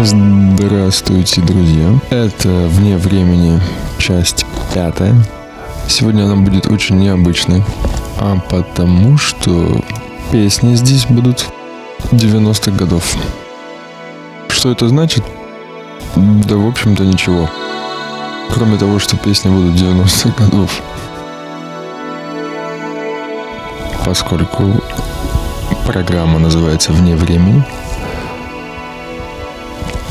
Здравствуйте, друзья. Это «Вне времени» часть пятая. Сегодня она будет очень необычной, а потому что песни здесь будут 90-х годов. Что это значит? Да, в общем-то, ничего. Кроме того, что песни будут 90-х годов. Поскольку программа называется «Вне времени»,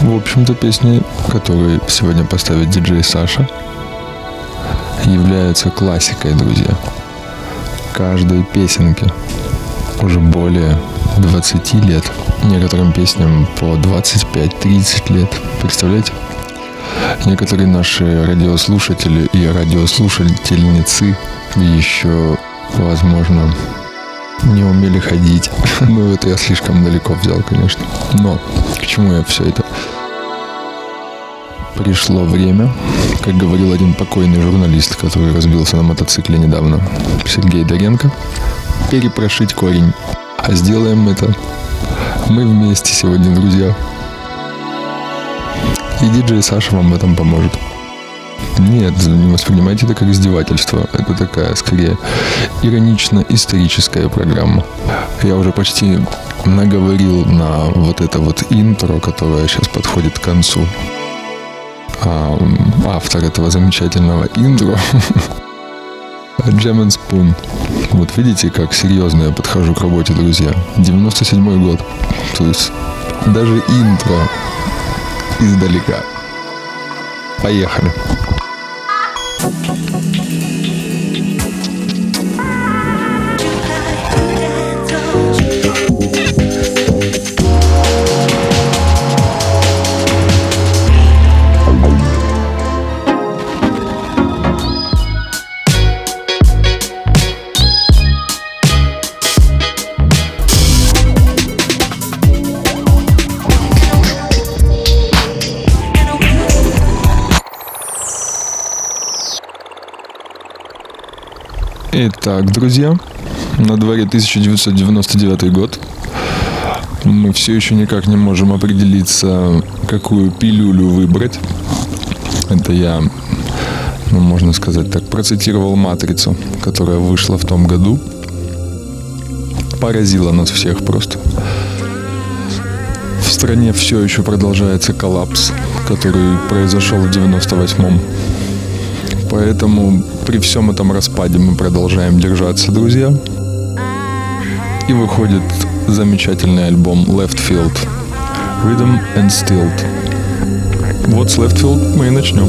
в общем-то, песни, которые сегодня поставит диджей Саша, являются классикой, друзья. Каждой песенке уже более 20 лет. Некоторым песням по 25-30 лет. Представляете? Некоторые наши радиослушатели и радиослушательницы еще, возможно, не умели ходить. Ну, это я слишком далеко взял, конечно. Но к чему я все это? Пришло время, как говорил один покойный журналист, который разбился на мотоцикле недавно, Сергей Доренко, перепрошить корень. А сделаем это мы вместе сегодня, друзья. И диджей Саша вам в этом поможет. Нет, не воспринимайте это как издевательство. Это такая, скорее, иронично-историческая программа. Я уже почти наговорил на вот это вот интро, которое сейчас подходит к концу. А, автор этого замечательного интро Джем Спун. Вот видите, как серьезно я подхожу к работе, друзья. 97 год. То есть даже интро издалека. Поехали. Итак, друзья, на дворе 1999 год. Мы все еще никак не можем определиться, какую пилюлю выбрать. Это я, ну, можно сказать так, процитировал «Матрицу», которая вышла в том году. Поразила нас всех просто. В стране все еще продолжается коллапс, который произошел в 98-м. Поэтому при всем этом распаде мы продолжаем держаться, друзья. И выходит замечательный альбом Left Field. Rhythm and Stilt. Вот с Left Field мы и начнем.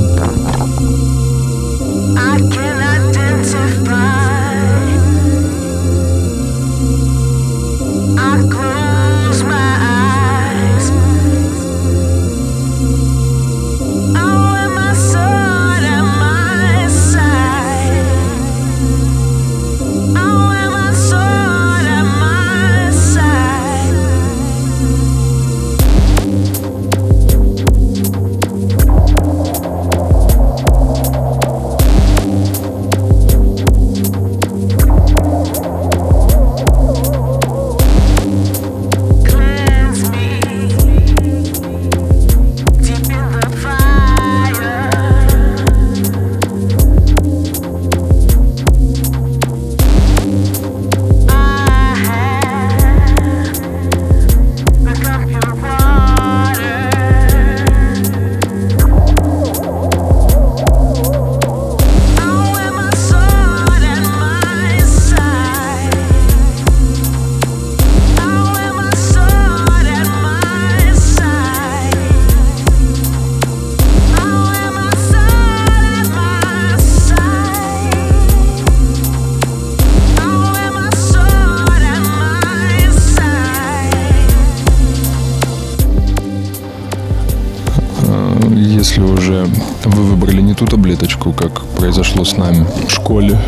Произошло с нами в школе.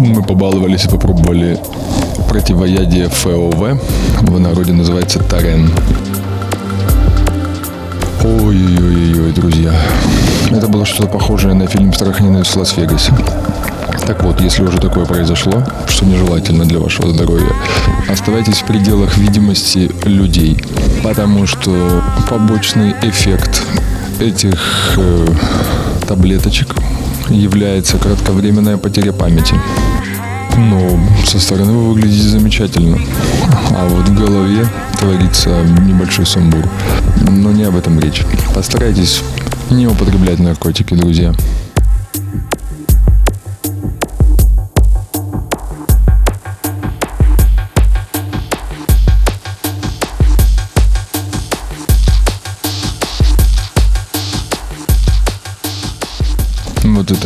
Мы побаловались и попробовали противоядие ФОВ. В народе называется Тарен. Ой-ой-ой, друзья. Это было что-то похожее на фильм «Страх и ненависть в Лас-Вегасе». Так вот, если уже такое произошло, что нежелательно для вашего здоровья, оставайтесь в пределах видимости людей, потому что побочный эффект этих э, таблеточек является кратковременная потеря памяти. Но со стороны вы выглядите замечательно. А вот в голове творится небольшой сумбур. Но не об этом речь. Постарайтесь не употреблять наркотики, друзья.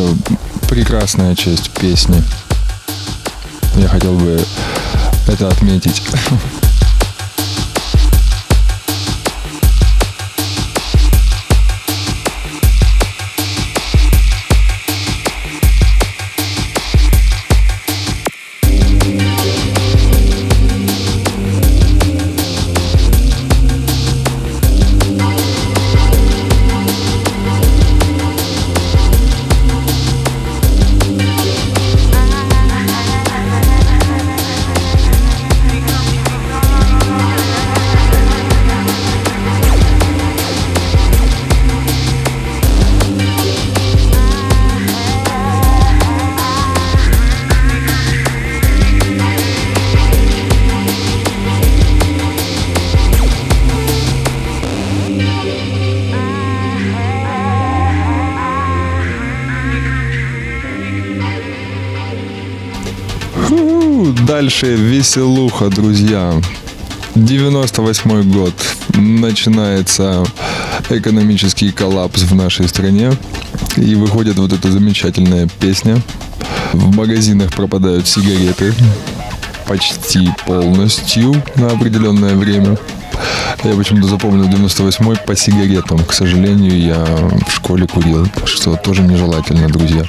Это прекрасная часть песни. Я хотел бы это отметить. Дальше веселуха, друзья. 98 год. Начинается экономический коллапс в нашей стране. И выходит вот эта замечательная песня. В магазинах пропадают сигареты почти полностью на определенное время. Я почему-то запомнил 98-й по сигаретам. К сожалению, я в школе курил, что тоже нежелательно, друзья.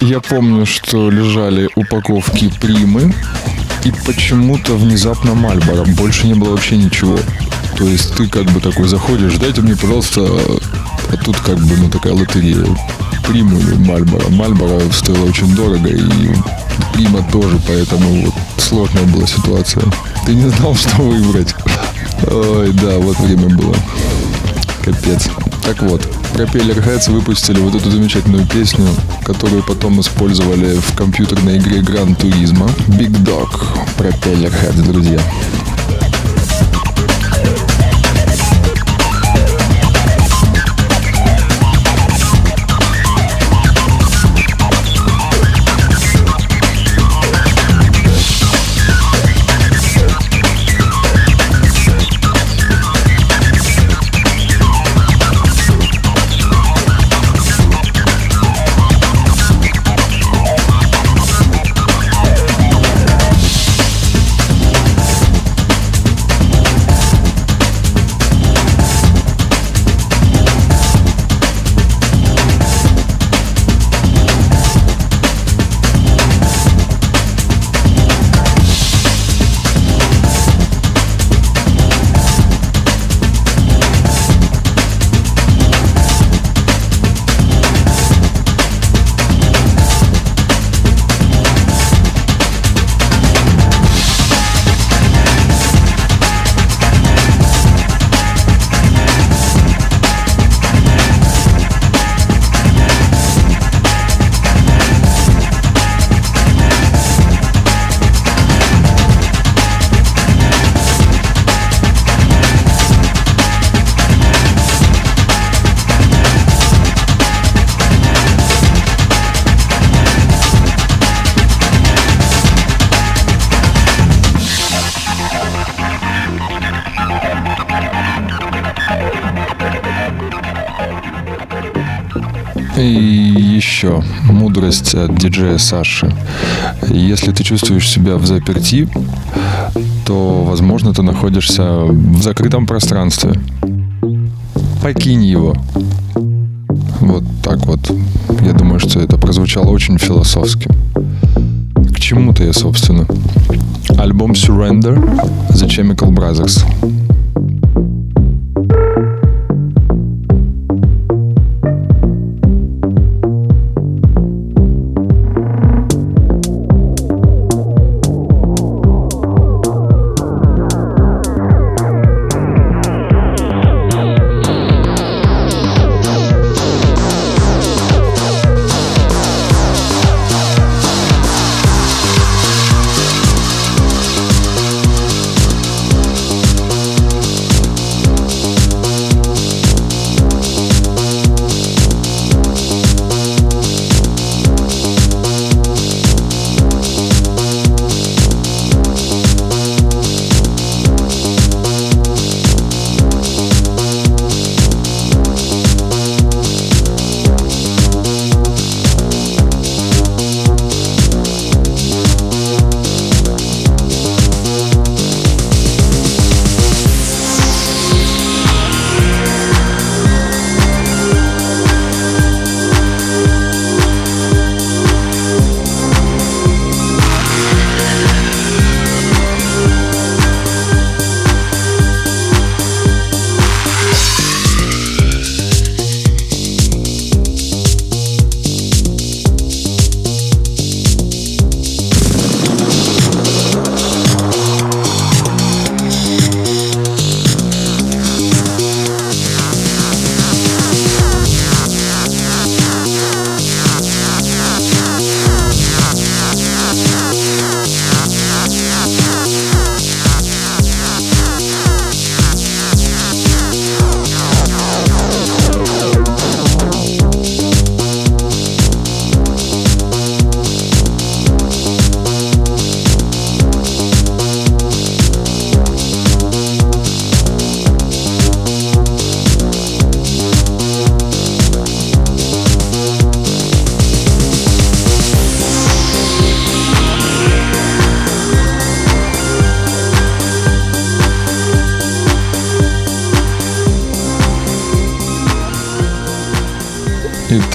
Я помню, что лежали упаковки примы и почему-то внезапно Мальборо. Больше не было вообще ничего. То есть ты как бы такой заходишь, дайте мне, пожалуйста, а тут как бы, ну, такая лотерея. Приму или Мальборо. Мальборо стоило очень дорого, и Прима тоже, поэтому вот сложная была ситуация. Ты не знал, что выбрать. Ой, да, вот время было. Капец. Так вот, Propeller Heads выпустили вот эту замечательную песню, которую потом использовали в компьютерной игре Gran Turismo. Big Dog. Propeller Heads, друзья. Мудрость от диджея Саши. Если ты чувствуешь себя в заперти, то, возможно, ты находишься в закрытом пространстве. Покинь его. Вот так вот. Я думаю, что это прозвучало очень философски. К чему-то я, собственно. Альбом Surrender The Chemical Brothers.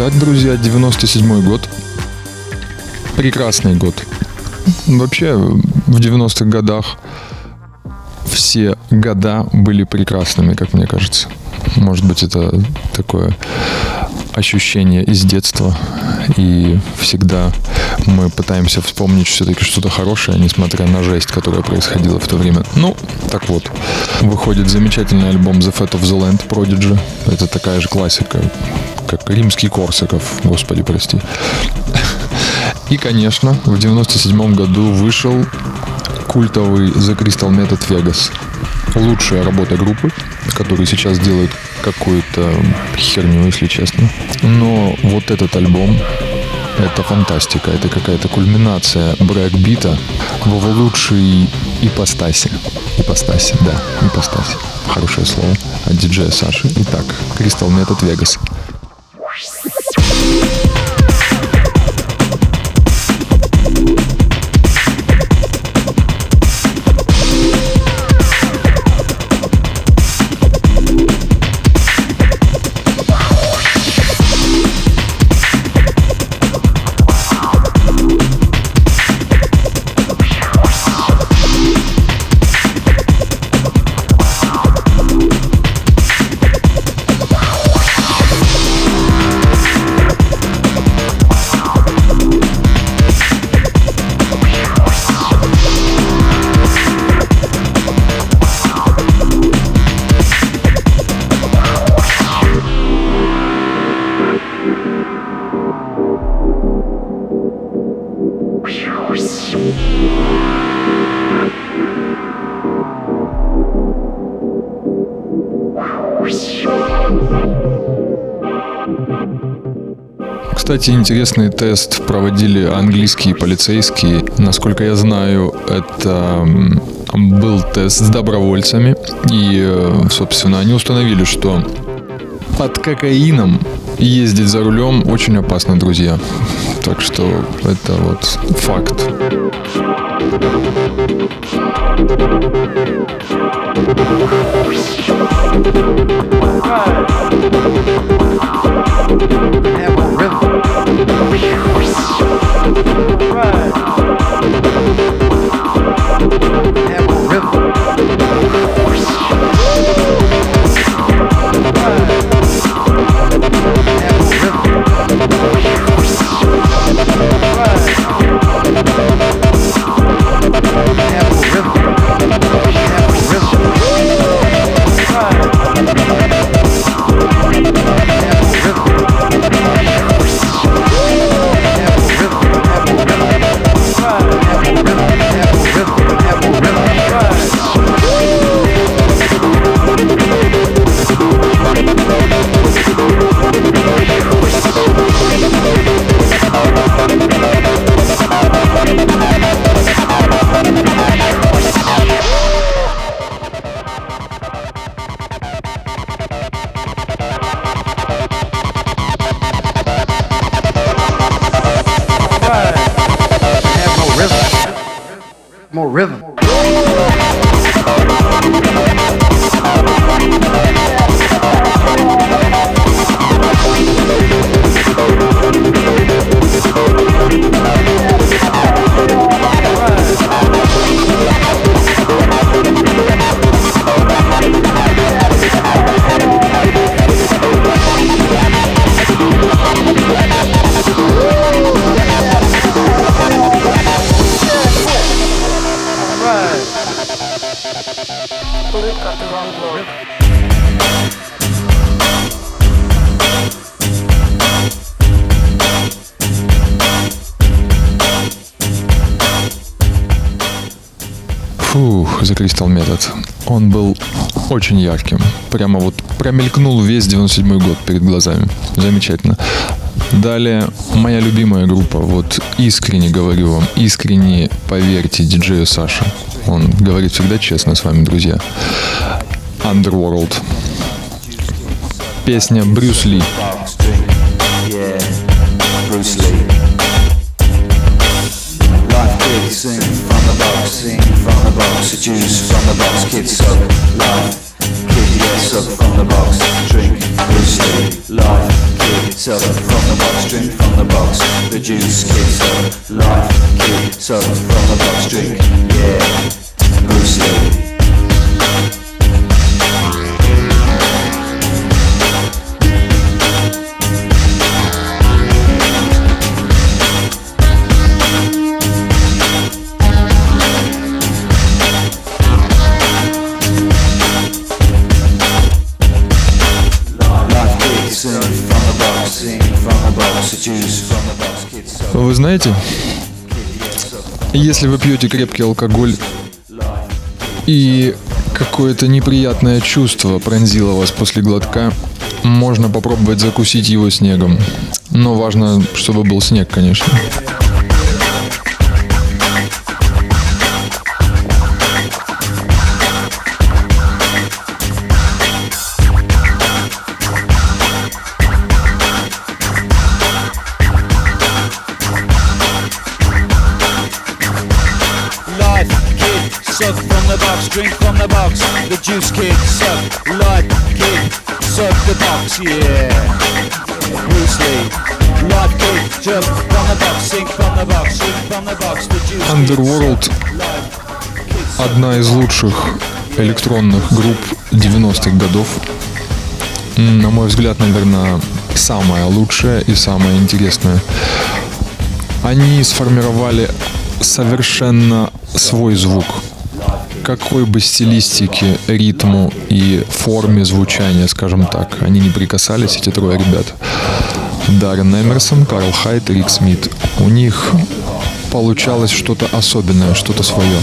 Итак, друзья, 97 год. Прекрасный год. Вообще, в 90-х годах все года были прекрасными, как мне кажется. Может быть, это такое ощущение из детства. И всегда мы пытаемся вспомнить все-таки что-то хорошее, несмотря на жесть, которая происходила в то время. Ну, так вот, выходит замечательный альбом The Fat of the Land Prodigy. Это такая же классика, как римский Корсаков, господи, прости. И, конечно, в 97 году вышел культовый The Crystal Method Vegas. Лучшая работа группы, которые сейчас делают какую-то херню, если честно. Но вот этот альбом это фантастика, это какая-то кульминация брейкбита в его лучшей ипостаси. Ипостаси, да, ипостаси. Хорошее слово от диджея Саши. Итак, Crystal Method Vegas. Кстати, интересный тест проводили английские полицейские. Насколько я знаю, это был тест с добровольцами. И, э, собственно, они установили, что под кокаином ездить за рулем очень опасно, друзья. Так что это вот факт. Фух, Right. Crystal Method. Он был очень ярким. Прямо вот промелькнул весь 97 год перед глазами. Замечательно. Далее, моя любимая группа. Вот искренне говорю вам, искренне поверьте диджею Саше. Он говорит всегда честно с вами, друзья. Underworld. Песня Брюс Ли. Bruce Lee. Life sing from the box, sing from the box, juice from the box, kids suck, life, kid, yeah, suck from the box, drink, Lee, life, kid, suck from the box, drink from the box. The juice kid suck, life kid suck from the box, drink. Yeah, Bruce. Вы знаете, если вы пьете крепкий алкоголь и какое-то неприятное чувство пронзило вас после глотка, можно попробовать закусить его снегом. Но важно, чтобы был снег, конечно. Drink from the box. The juice kid, suck. Life kid, suck the box, yeah. Bruce Lee. Life kid, jump from the box, sing from the box, drink from the box. The juice Underworld одна из лучших электронных групп 90-х годов. На мой взгляд, наверное, самая лучшая и самая интересная. Они сформировали совершенно свой звук. Какой бы стилистике, ритму и форме звучания, скажем так, они не прикасались, эти трое ребят. Даррен Эмерсон, Карл Хайт, Рик Смит. У них получалось что-то особенное, что-то свое.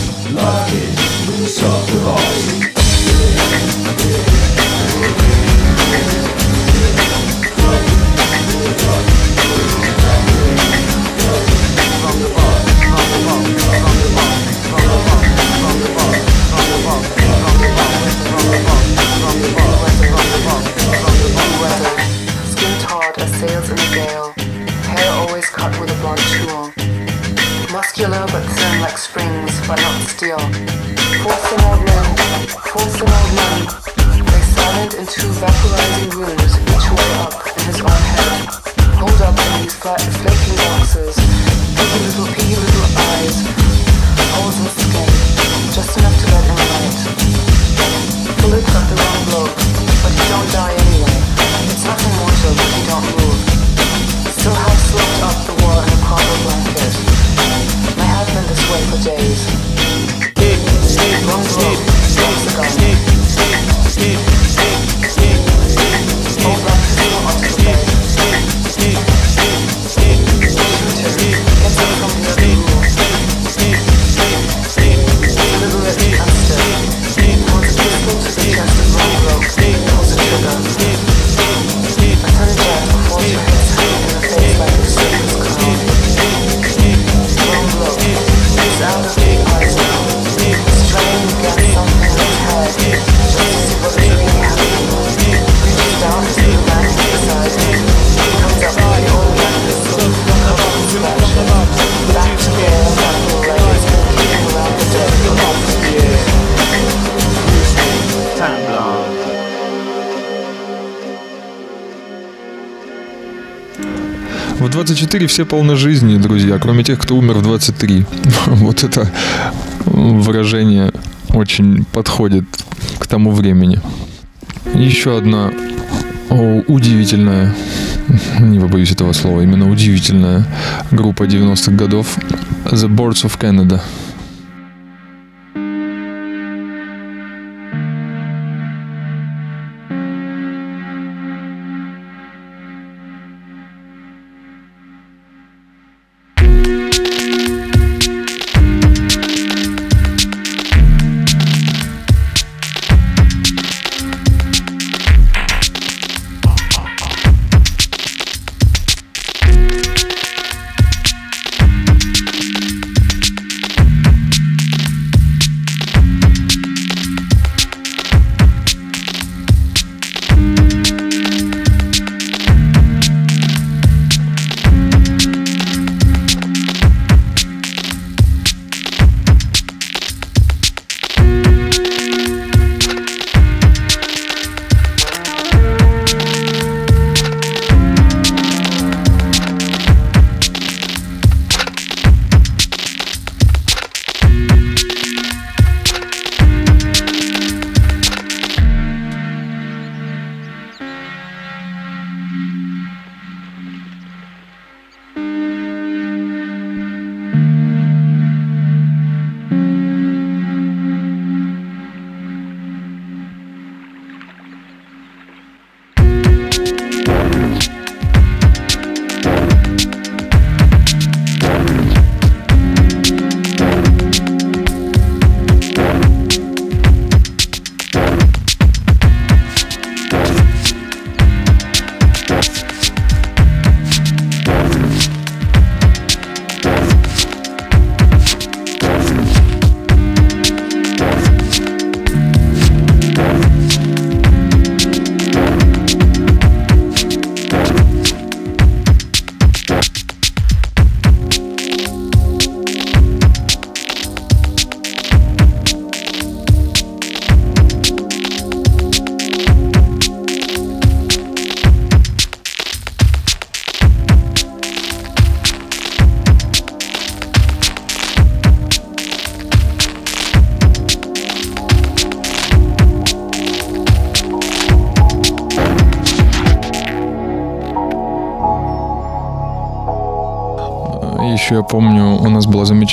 24 все полны жизни, друзья, кроме тех, кто умер в 23. Вот это выражение очень подходит к тому времени. Еще одна о, удивительная, не побоюсь этого слова, именно удивительная группа 90-х годов The Boards of Canada.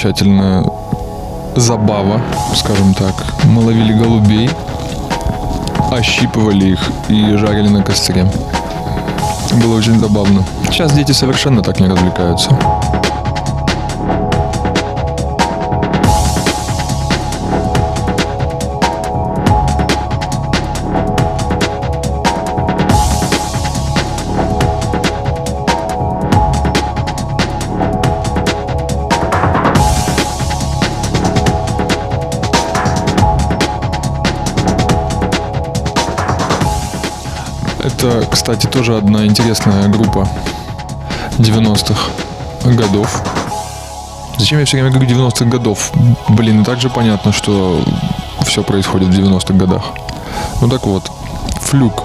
Замечательная забава, скажем так. Мы ловили голубей, ощипывали их и жарили на костре. Было очень забавно. Сейчас дети совершенно так не развлекаются. Кстати, тоже одна интересная группа 90-х годов. Зачем я все время говорю 90-х годов? Блин, и так же понятно, что все происходит в 90-х годах. Ну так вот, флюк.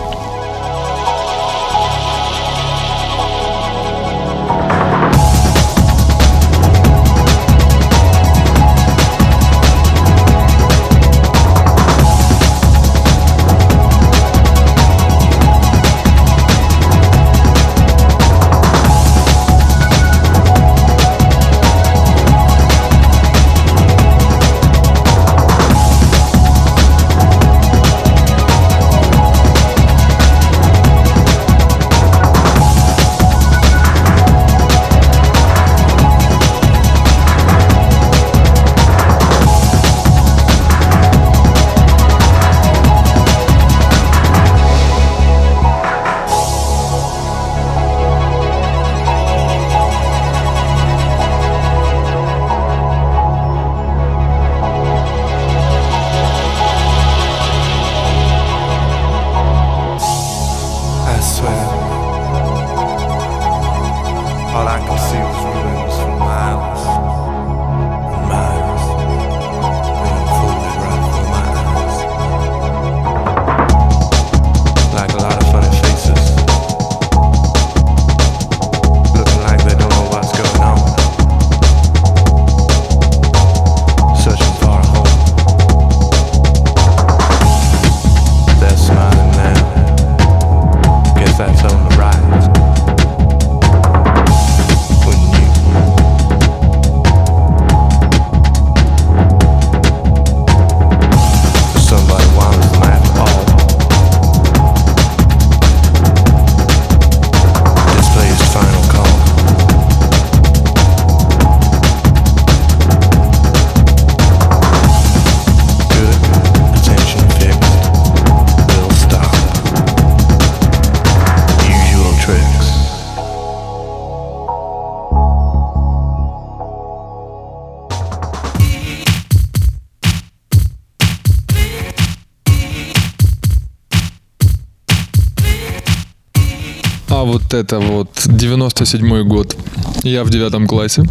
Это вот 97 год. Я в девятом классе.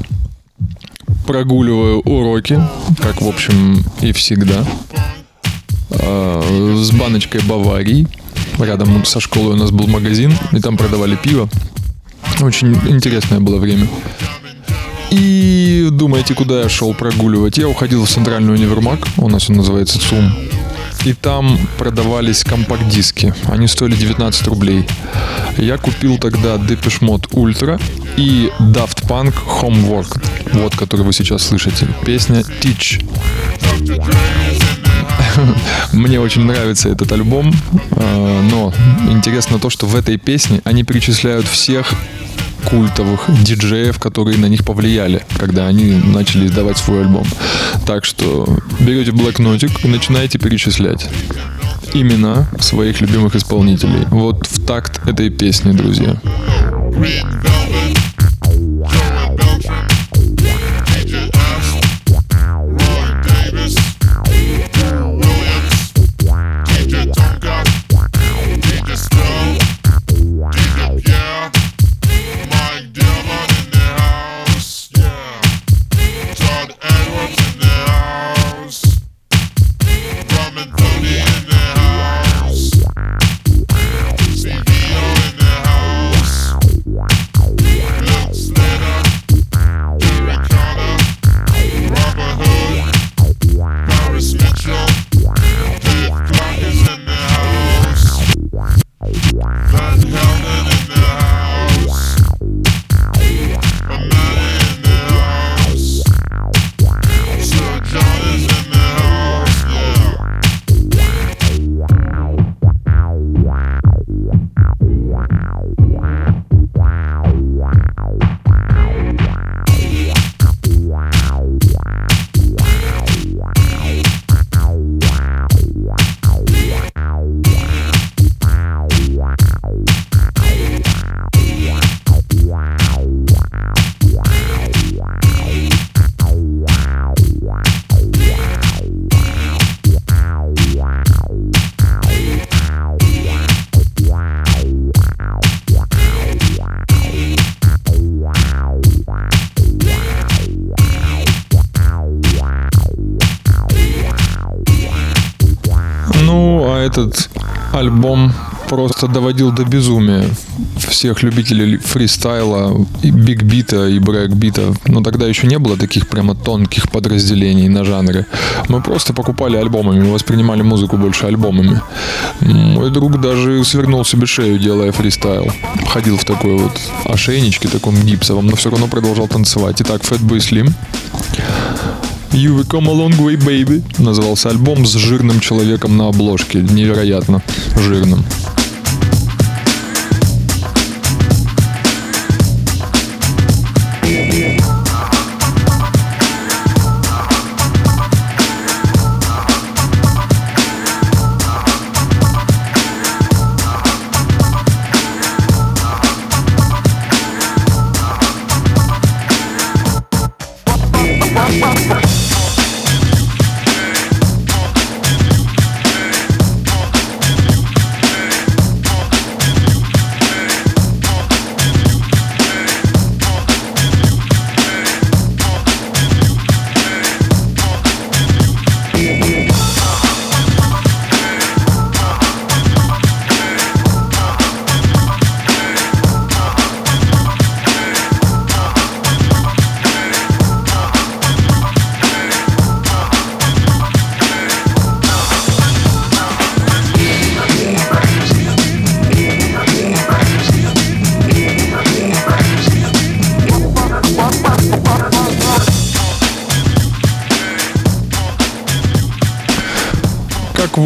Прогуливаю уроки, как, в общем, и всегда. А, С баночкой Баварии. Рядом со школой у нас был магазин, и там продавали пиво. Очень интересное было время. И думаете, куда я шел прогуливать? Я уходил в центральный универмаг, у нас он называется ЦУМ. И там продавались компакт-диски. Они стоили 19 рублей. Я купил тогда Depeche Mode Ultra и Daft Punk Homework. Вот, который вы сейчас слышите. Песня Teach. Мне очень нравится этот альбом, э, но интересно то, что в этой песне они перечисляют всех культовых диджеев, которые на них повлияли, когда они начали издавать свой альбом. Так что берете блокнотик и начинаете перечислять имена своих любимых исполнителей. Вот в такт этой песни, друзья. Альбом просто доводил до безумия всех любителей фристайла, и бигбита и брейкбита. Но тогда еще не было таких прямо тонких подразделений на жанры. Мы просто покупали альбомами, воспринимали музыку больше альбомами. Мой друг даже свернул себе шею, делая фристайл. Ходил в такой вот ошейничке, таком гипсовом, но все равно продолжал танцевать. Итак, Fatboy Slim. You Will Come a Long Way Baby назывался альбом с жирным человеком на обложке. Невероятно жирным.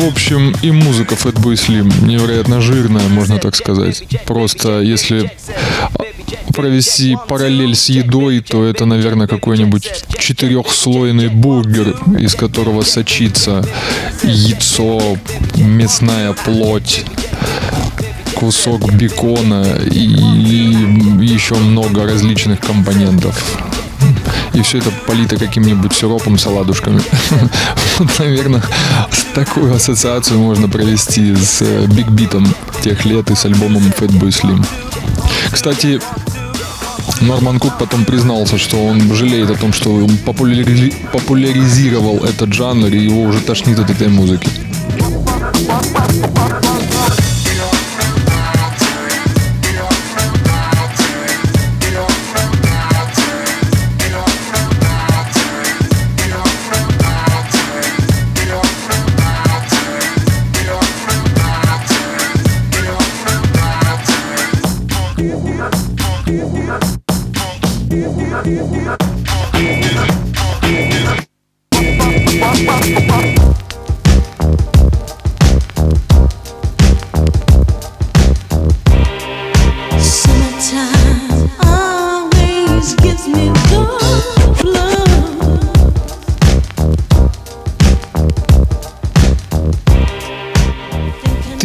В общем, и музыка Fatboy Slim невероятно жирная, можно так сказать. Просто если провести параллель с едой, то это, наверное, какой-нибудь четырехслойный бургер, из которого сочится яйцо, мясная плоть, кусок бекона и еще много различных компонентов. И все это полито каким-нибудь сиропом с оладушками. Вот, наверное, такую ассоциацию можно провести с э, Биг Битом тех лет и с альбомом Fatboy Slim. Кстати, Норман Кук потом признался, что он жалеет о том, что он популяри- популяризировал этот жанр, и его уже тошнит от этой музыки.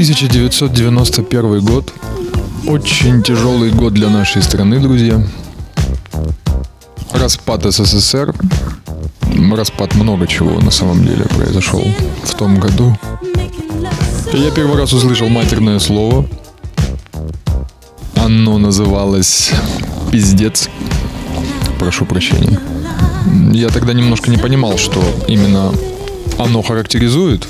1991 год. Очень тяжелый год для нашей страны, друзья. Распад СССР. Распад много чего на самом деле произошел в том году. Я первый раз услышал матерное слово. Оно называлось «пиздец». Прошу прощения. Я тогда немножко не понимал, что именно оно характеризует.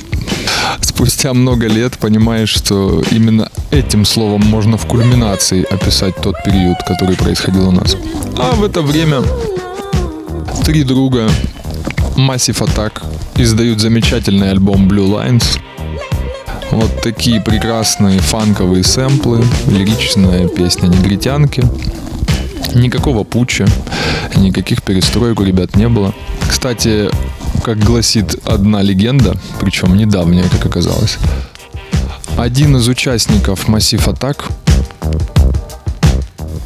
Спустя много лет понимаешь, что именно этим словом можно в кульминации описать тот период, который происходил у нас. А в это время три друга Massive Attack издают замечательный альбом Blue Lines. Вот такие прекрасные фанковые сэмплы, лиричная песня «Негритянки». Никакого путча, никаких перестроек у ребят не было. Кстати, как гласит одна легенда, причем недавняя, как оказалось, один из участников Massive Attack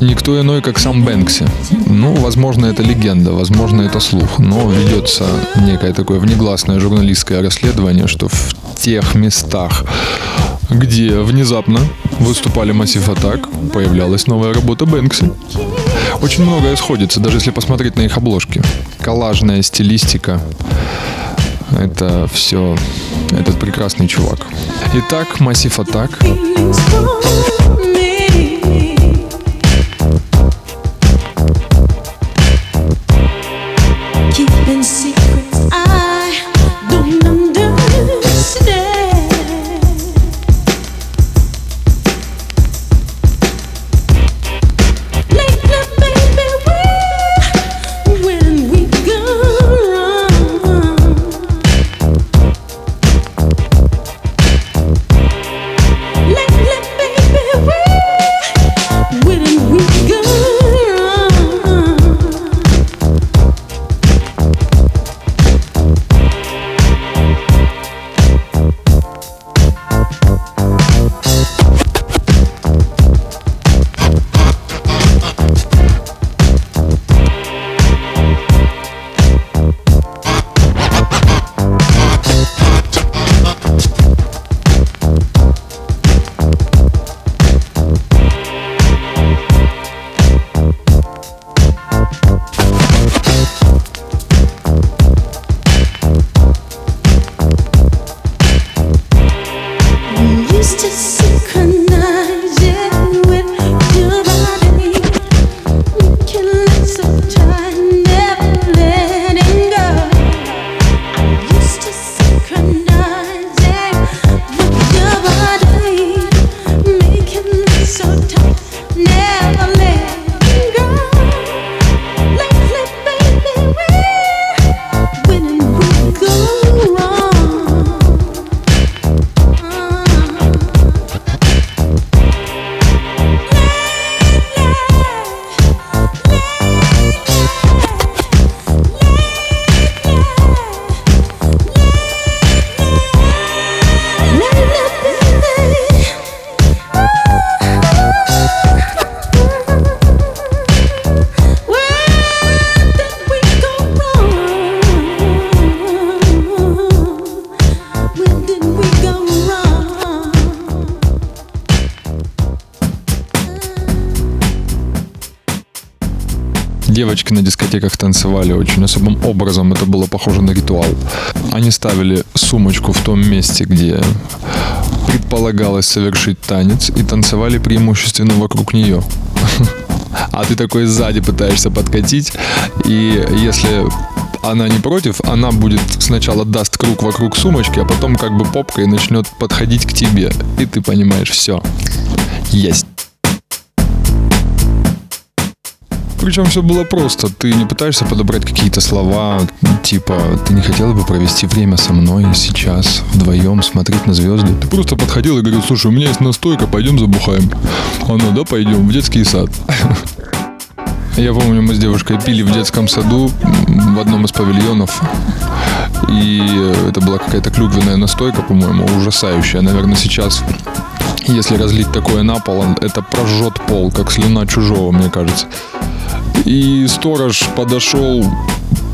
никто иной, как сам Бэнкси. Ну, возможно, это легенда, возможно, это слух, но ведется некое такое внегласное журналистское расследование, что в тех местах, где внезапно выступали Massive Attack, появлялась новая работа Бэнкси. Очень многое сходится, даже если посмотреть на их обложки. Коллажная стилистика. Это все этот прекрасный чувак. Итак, Massive Attack. Танцевали очень особым образом. Это было похоже на ритуал. Они ставили сумочку в том месте, где предполагалось совершить танец, и танцевали преимущественно вокруг нее. А ты такой сзади пытаешься подкатить, и если она не против, она будет сначала даст круг вокруг сумочки, а потом как бы попкой начнет подходить к тебе. И ты понимаешь, все, есть. Причем все было просто. Ты не пытаешься подобрать какие-то слова, типа «ты не хотела бы провести время со мной сейчас, вдвоем, смотреть на звезды?» Ты просто подходил и говорил «слушай, у меня есть настойка, пойдем забухаем». Она «да, пойдем, в детский сад». Я помню, мы с девушкой пили в детском саду в одном из павильонов. И это была какая-то клюквенная настойка, по-моему, ужасающая. Наверное, сейчас, если разлить такое на пол, это прожжет пол, как слюна чужого, мне кажется. И сторож подошел,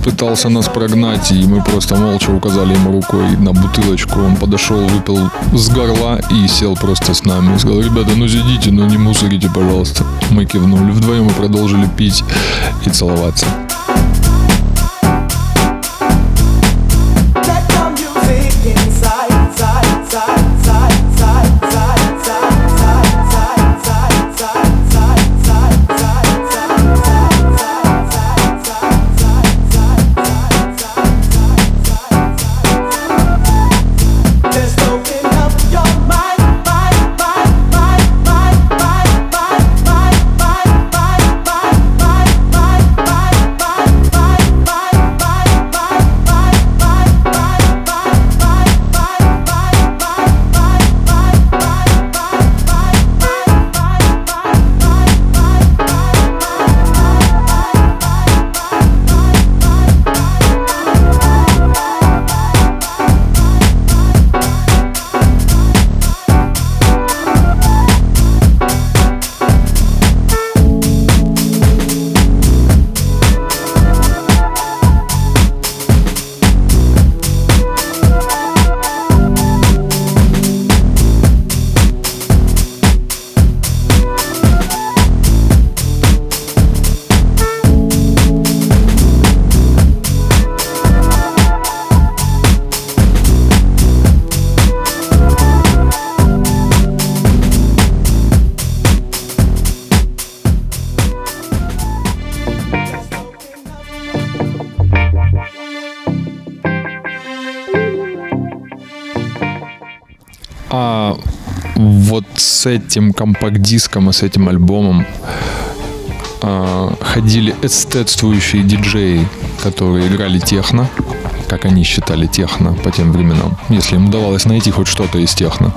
пытался нас прогнать, и мы просто молча указали ему рукой на бутылочку. Он подошел, выпил с горла и сел просто с нами. И сказал, ребята, ну сидите, но не мусорите, пожалуйста. Мы кивнули. Вдвоем мы продолжили пить и целоваться. С этим компакт-диском и с этим альбомом а, ходили эстетствующие диджеи, которые играли техно, как они считали техно по тем временам, если им удавалось найти хоть что-то из техно.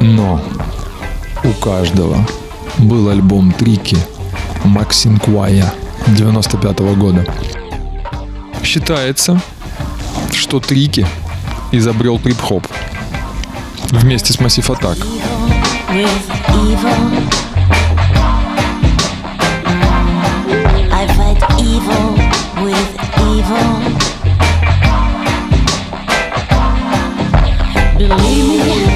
Но у каждого был альбом Трики Максинквая 95 года. Считается, что Трики изобрел трип-хоп вместе с Massive Attack. With evil. I fight evil with evil. Believe me,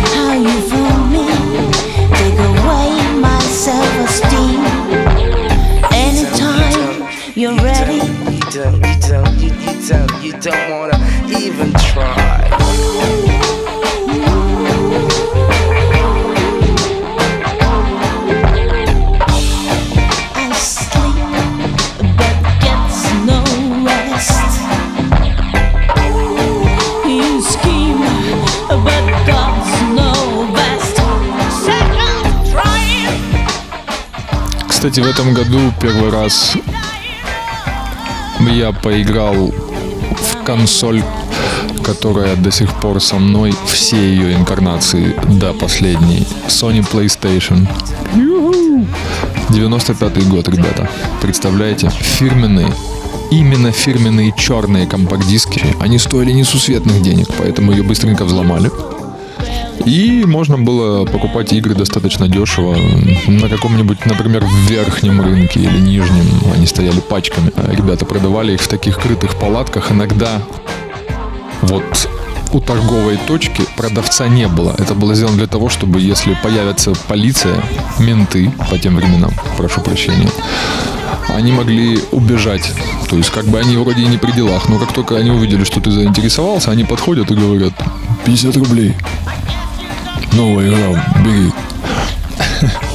Кстати, в этом году первый раз я поиграл в консоль, которая до сих пор со мной, все ее инкарнации до последней. Sony PlayStation. 95 год, ребята. Представляете? Фирменные Именно фирменные черные компакт-диски, они стоили несусветных денег, поэтому ее быстренько взломали. И можно было покупать игры достаточно дешево на каком-нибудь, например, верхнем рынке или нижнем. Они стояли пачками. А Ребята продавали их в таких крытых палатках. Иногда вот у торговой точки продавца не было. Это было сделано для того, чтобы если появится полиция, менты по тем временам, прошу прощения, они могли убежать. То есть, как бы они вроде и не при делах, но как только они увидели, что ты заинтересовался, они подходят и говорят, 50 рублей. Новая игра, бери. You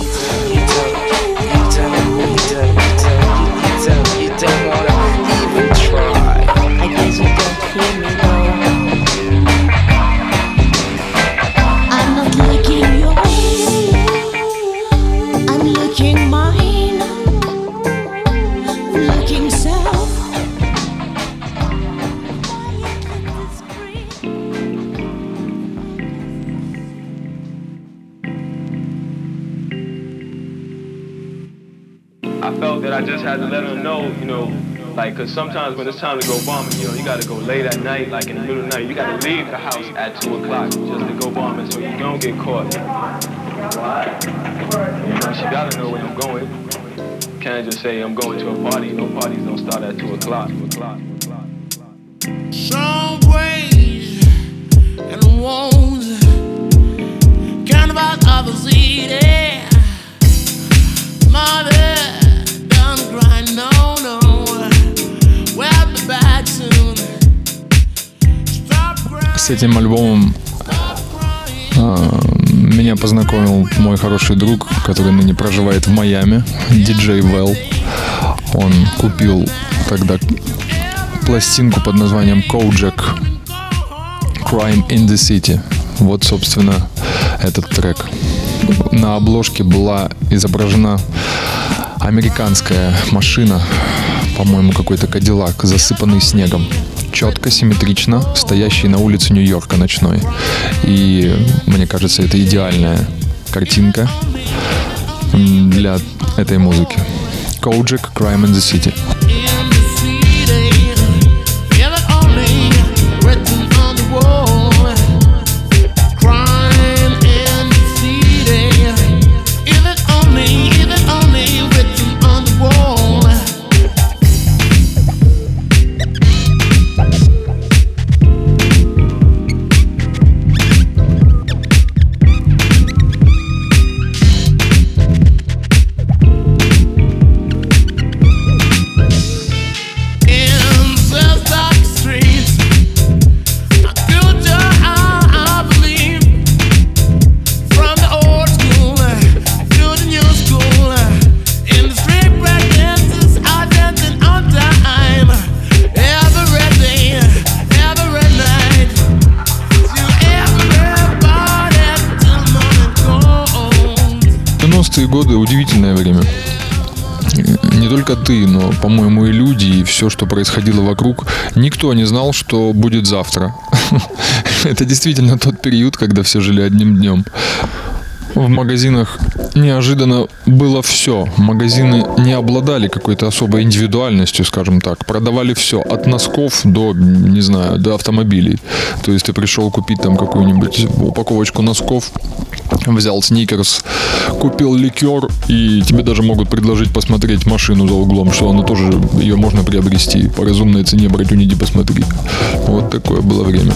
like, cause sometimes when it's time to go bombing, you know, you gotta go late at night, like in the middle of the night, you gotta leave the house at two o'clock just to go bombing so you don't get caught. You know, she gotta know where I'm going. Can't just say I'm going to a party. No parties don't start at two o'clock. Two o'clock. Some ways and wounds kind about others eating. Mother С этим альбомом а, меня познакомил мой хороший друг, который ныне проживает в Майами, диджей Вэл. Он купил тогда пластинку под названием Kojak Crime in the City. Вот, собственно, этот трек. На обложке была изображена американская машина, по-моему, какой-то кадиллак, засыпанный снегом. Четко, симметрично, стоящий на улице Нью-Йорка ночной. И мне кажется, это идеальная картинка для этой музыки. Kojak Crime in the City. 90-е годы удивительное время. Не только ты, но, по-моему, и люди, и все, что происходило вокруг, никто не знал, что будет завтра. Это действительно тот период, когда все жили одним днем. В магазинах неожиданно было все. Магазины не обладали какой-то особой индивидуальностью, скажем так. Продавали все, от носков до, не знаю, до автомобилей. То есть ты пришел купить там какую-нибудь упаковочку носков, взял сникерс, купил ликер, и тебе даже могут предложить посмотреть машину за углом, что она тоже, ее можно приобрести. По разумной цене брать иди посмотри. Вот такое было время.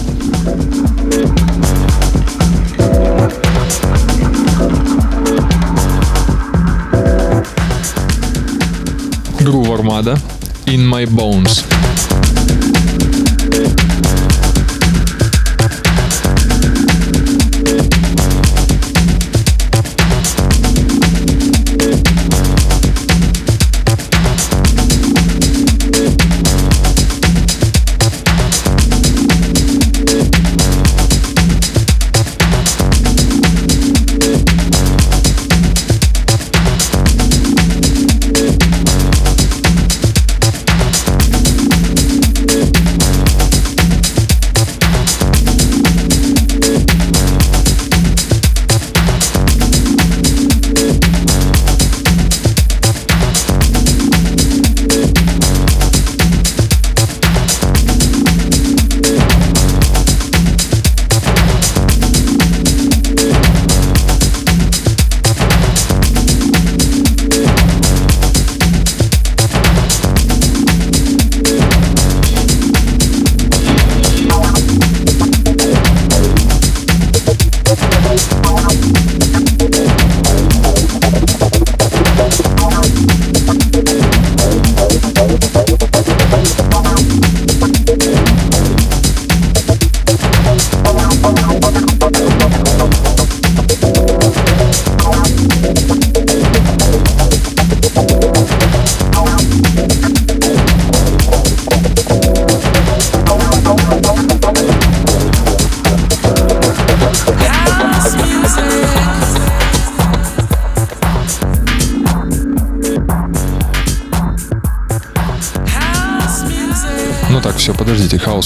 Groove Armada In My Bones.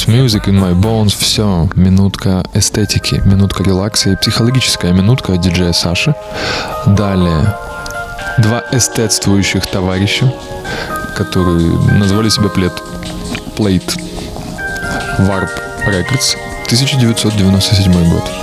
House Music in My Bones, все. Минутка эстетики, минутка релакса и психологическая минутка диджея Саши. Далее. Два эстетствующих товарища, которые назвали себя плед. Plate. Warp Records. 1997 год.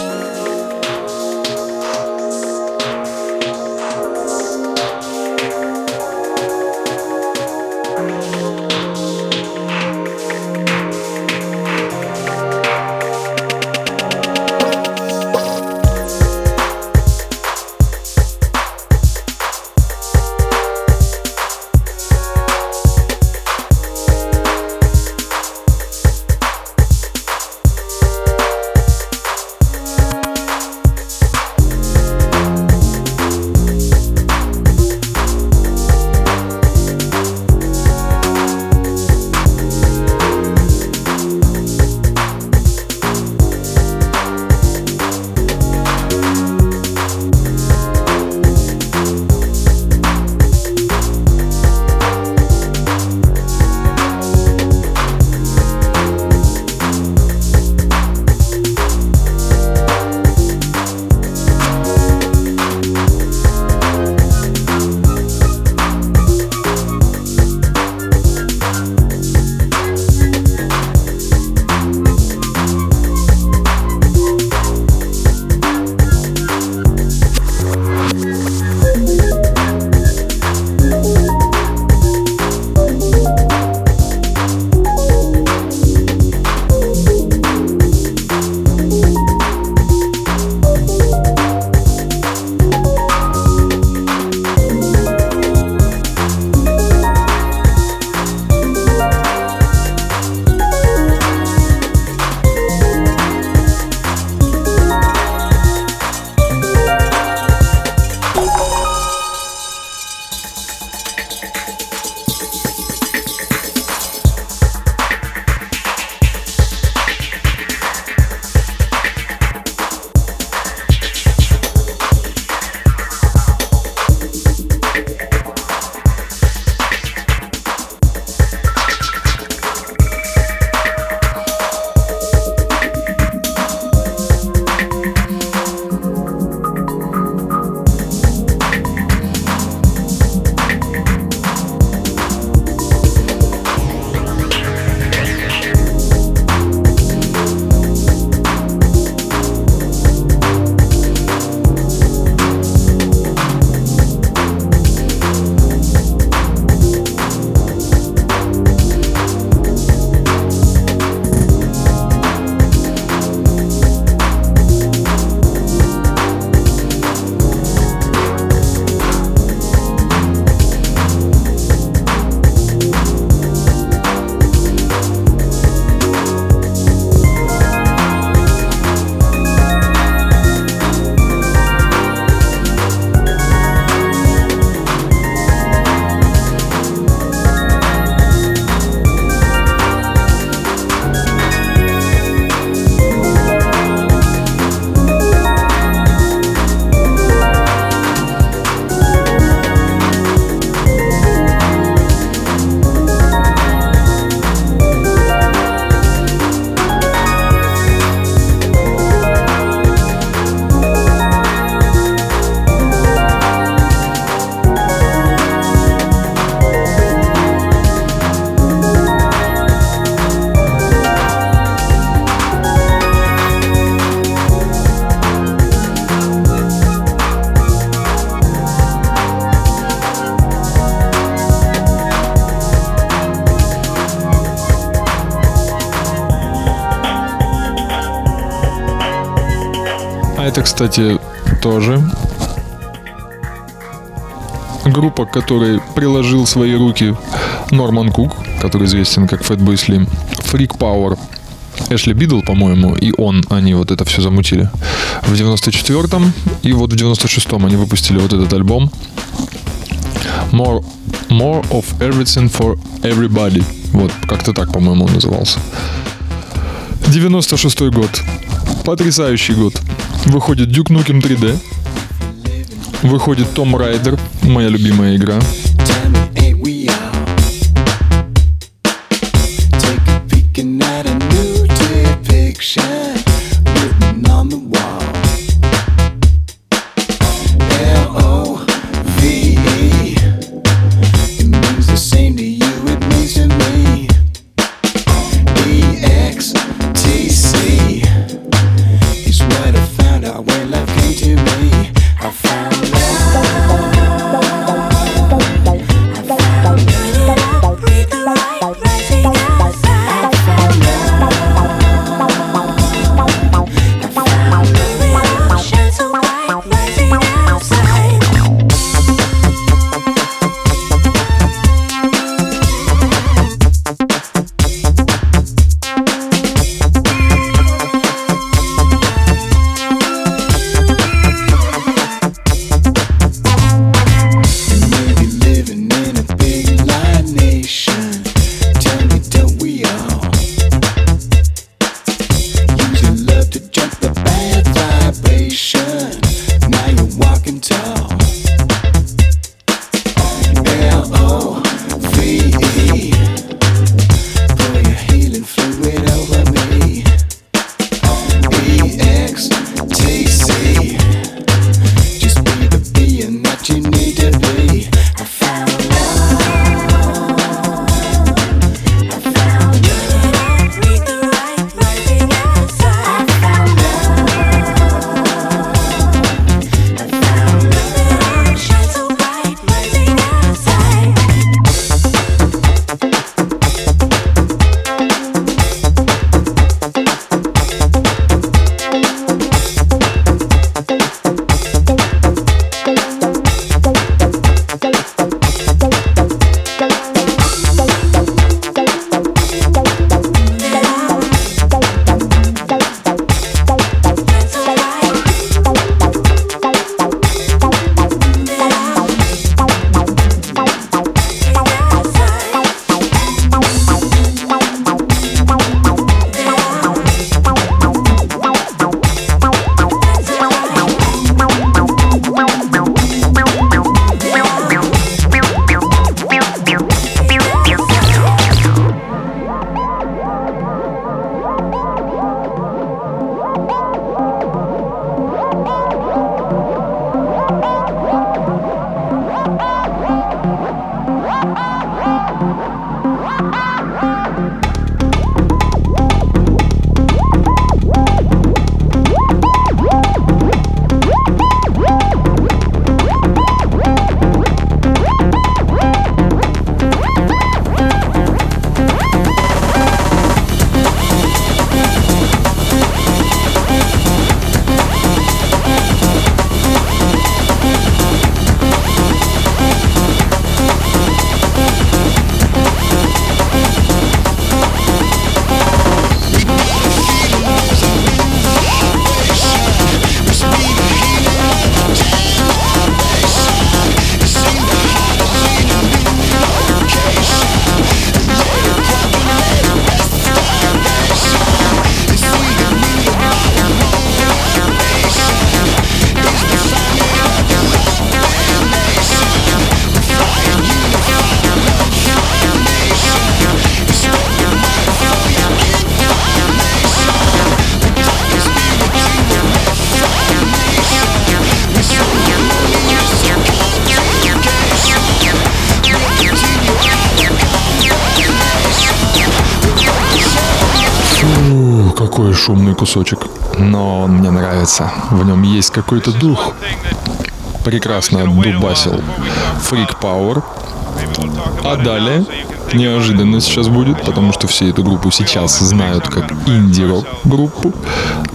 Кстати, тоже группа, к которой приложил свои руки Норман Кук, который известен как Fatboy Slim. Freak Power. Эшли Бидл, по-моему, и он, они вот это все замутили. В 94-м и вот в 96-м они выпустили вот этот альбом. More, more of Everything for Everybody. Вот, как-то так, по-моему, он назывался. 96 год. Потрясающий год. Выходит Duke Nukem 3D. Выходит Том Райдер, моя любимая игра. to me. I found кусочек, но он мне нравится. В нем есть какой-то дух. Прекрасно дубасил. Freak Power. А далее, неожиданно сейчас будет, потому что все эту группу сейчас знают как инди-рок группу,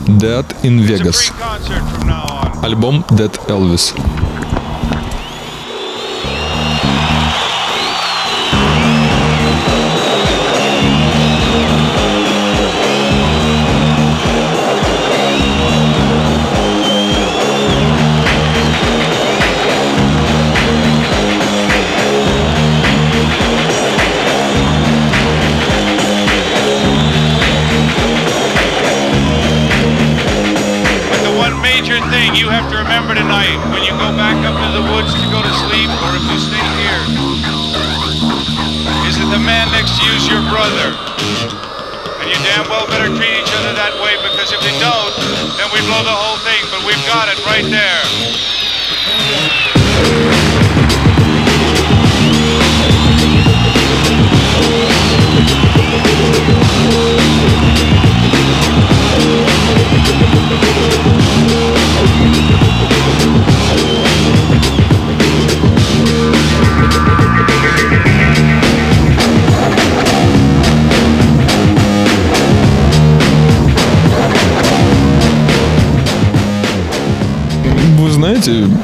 Dead in Vegas. Альбом Dead Elvis.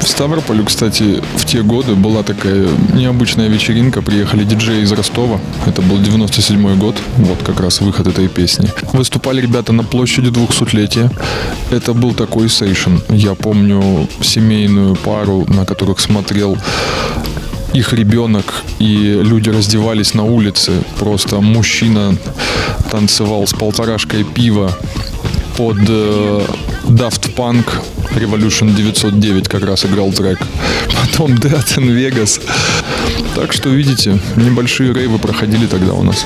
В Ставрополе, кстати, в те годы была такая необычная вечеринка. Приехали диджеи из Ростова. Это был 97 год. Вот как раз выход этой песни. Выступали ребята на площади 200-летия. Это был такой сейшн. Я помню семейную пару, на которых смотрел их ребенок, и люди раздевались на улице. Просто мужчина танцевал с полторашкой пива под э, Daft Punk Revolution 909 как раз играл трек. Потом Death in Vegas. Так что, видите, небольшие рейвы проходили тогда у нас.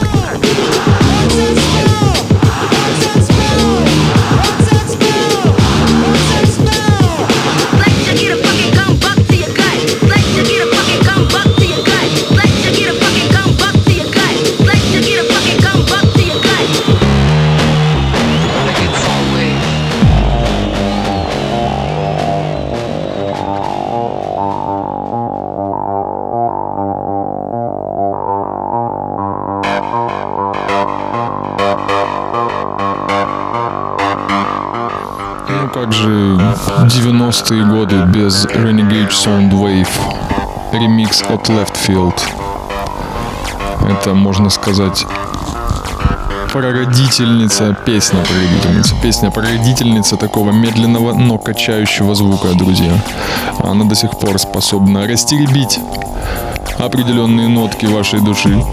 90-е годы без Renegade Soundwave, ремикс от Left Field. Это, можно сказать, прародительница, песня прародительница, песня прародительница такого медленного, но качающего звука, друзья. Она до сих пор способна растеребить определенные нотки вашей души.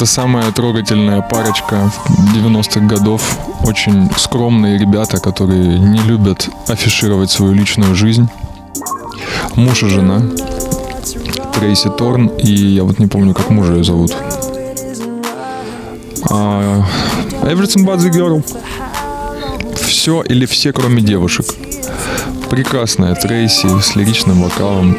Это самая трогательная парочка 90-х годов. Очень скромные ребята, которые не любят афишировать свою личную жизнь. Муж и жена. Трейси Торн и я вот не помню, как мужа ее зовут. А, Everything but the girl. Все или все, кроме девушек. Прекрасная Трейси с лиричным вокалом.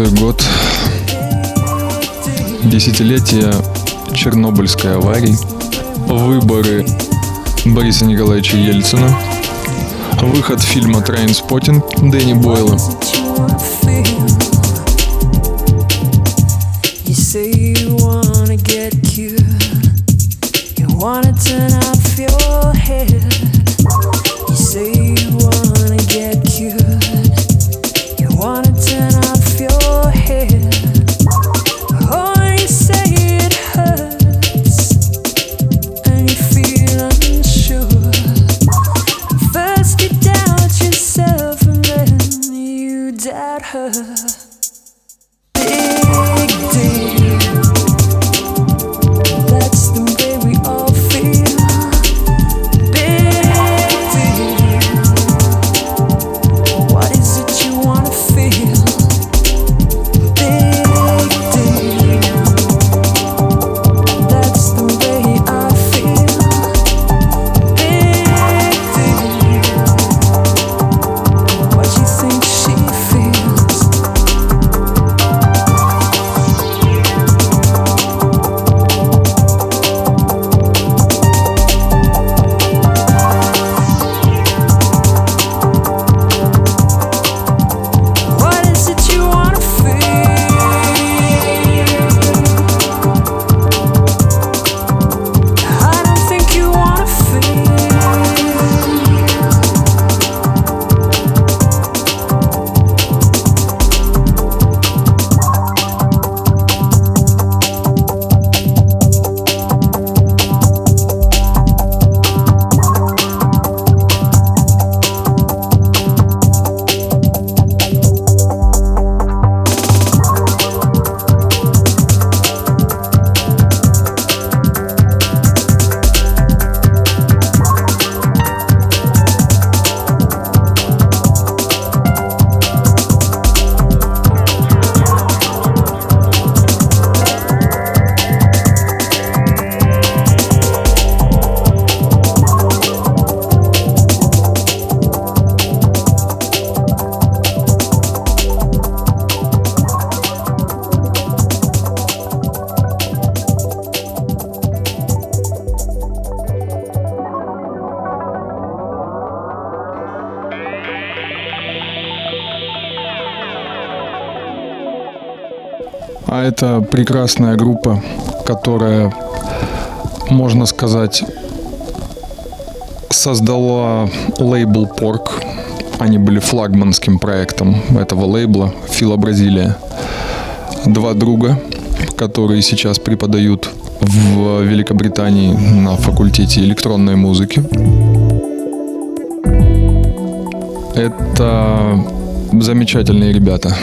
1996 год. Десятилетие Чернобыльской аварии. Выборы Бориса Николаевича Ельцина. Выход фильма «Трейнспоттинг» Дэнни Бойла. Это прекрасная группа, которая, можно сказать, создала лейбл Порк. Они были флагманским проектом этого лейбла Фила Бразилия. Два друга, которые сейчас преподают в Великобритании на факультете электронной музыки. Это замечательные ребята,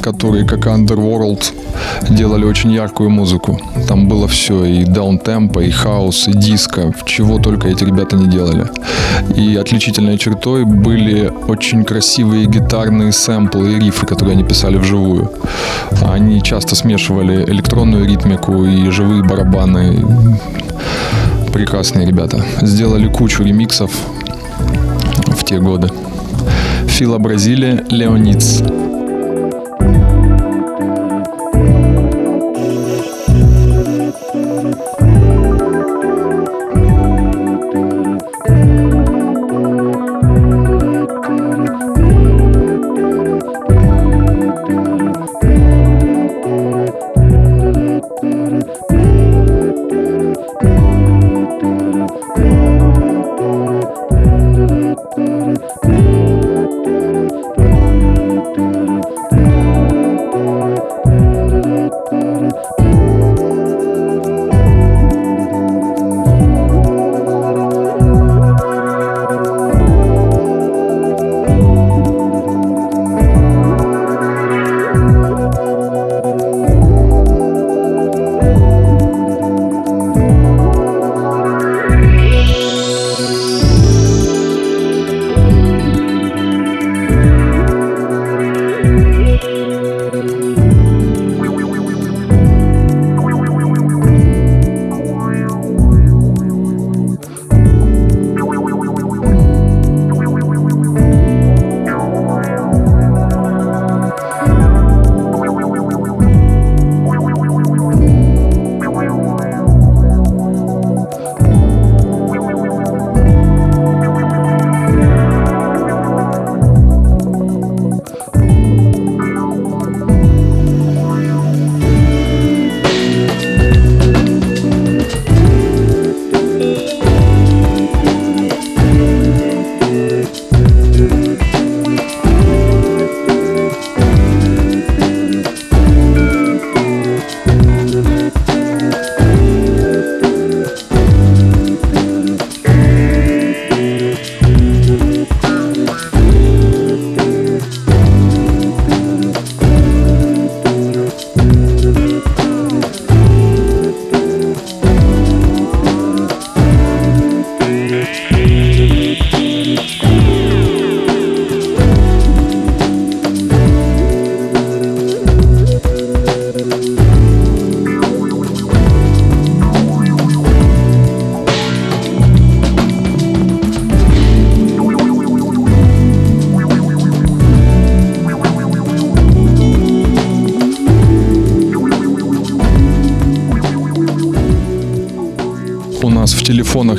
которые, как Underworld, делали очень яркую музыку. Там было все, и даунтемпо, и хаос, и диско, чего только эти ребята не делали. И отличительной чертой были очень красивые гитарные сэмплы и рифы, которые они писали вживую. Они часто смешивали электронную ритмику и живые барабаны. Прекрасные ребята. Сделали кучу ремиксов в те годы. Фила Бразилия, Леонидс.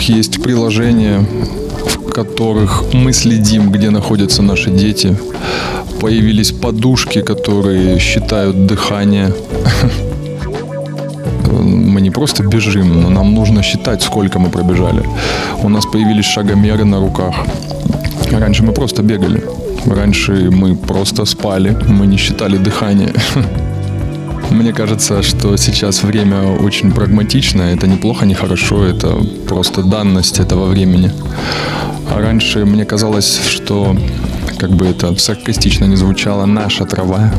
Телефонах есть приложения, в которых мы следим, где находятся наши дети. Появились подушки, которые считают дыхание. Мы не просто бежим, но нам нужно считать, сколько мы пробежали. У нас появились шагомеры на руках. Раньше мы просто бегали. Раньше мы просто спали, мы не считали дыхание. Мне кажется, что сейчас время очень прагматичное. Это неплохо, не хорошо, это просто данность этого времени. А раньше мне казалось, что, как бы это саркастично не звучало, наша трава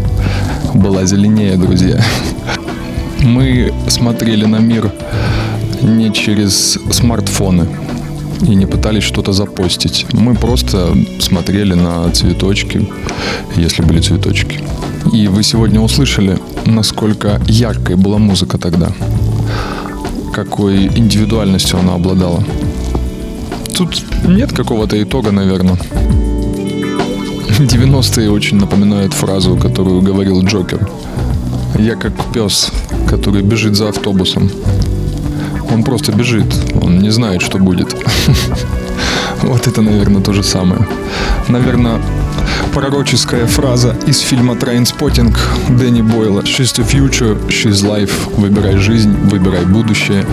была зеленее, друзья. Мы смотрели на мир не через смартфоны и не пытались что-то запостить. Мы просто смотрели на цветочки, если были цветочки. И вы сегодня услышали, насколько яркой была музыка тогда. Какой индивидуальностью она обладала. Тут нет какого-то итога, наверное. 90-е очень напоминают фразу, которую говорил Джокер. Я как пес, который бежит за автобусом. Он просто бежит, он не знает, что будет. Вот это, наверное, то же самое. Наверное, пророческая фраза из фильма «Трейнспоттинг» Дэнни Бойла «She's the future, she's life» «Выбирай жизнь, выбирай будущее»,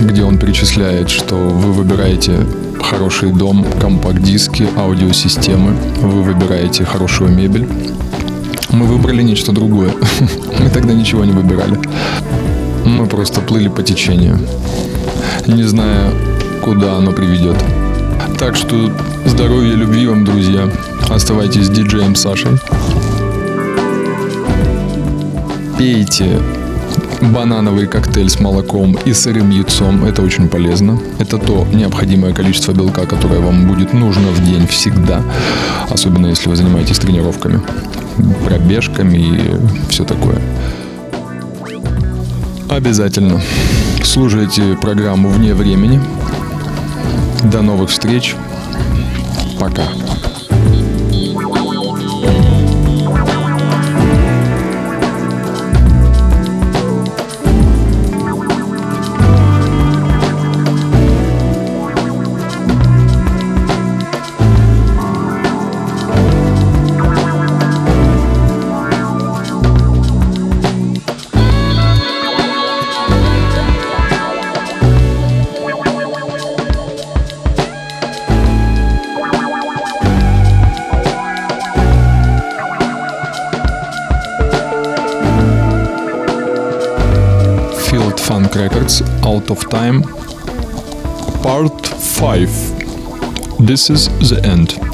где он перечисляет, что вы выбираете хороший дом, компакт-диски, аудиосистемы, вы выбираете хорошую мебель. Мы выбрали нечто другое. Мы тогда ничего не выбирали. Мы просто плыли по течению, не зная, куда оно приведет. Так что здоровья, любви вам, друзья. Оставайтесь с диджеем Сашей. Пейте банановый коктейль с молоком и сырым яйцом. Это очень полезно. Это то необходимое количество белка, которое вам будет нужно в день всегда. Особенно если вы занимаетесь тренировками, пробежками и все такое. Обязательно. Слушайте программу «Вне времени». До новых встреч. Пока. Out of Time. Part 5 This is the end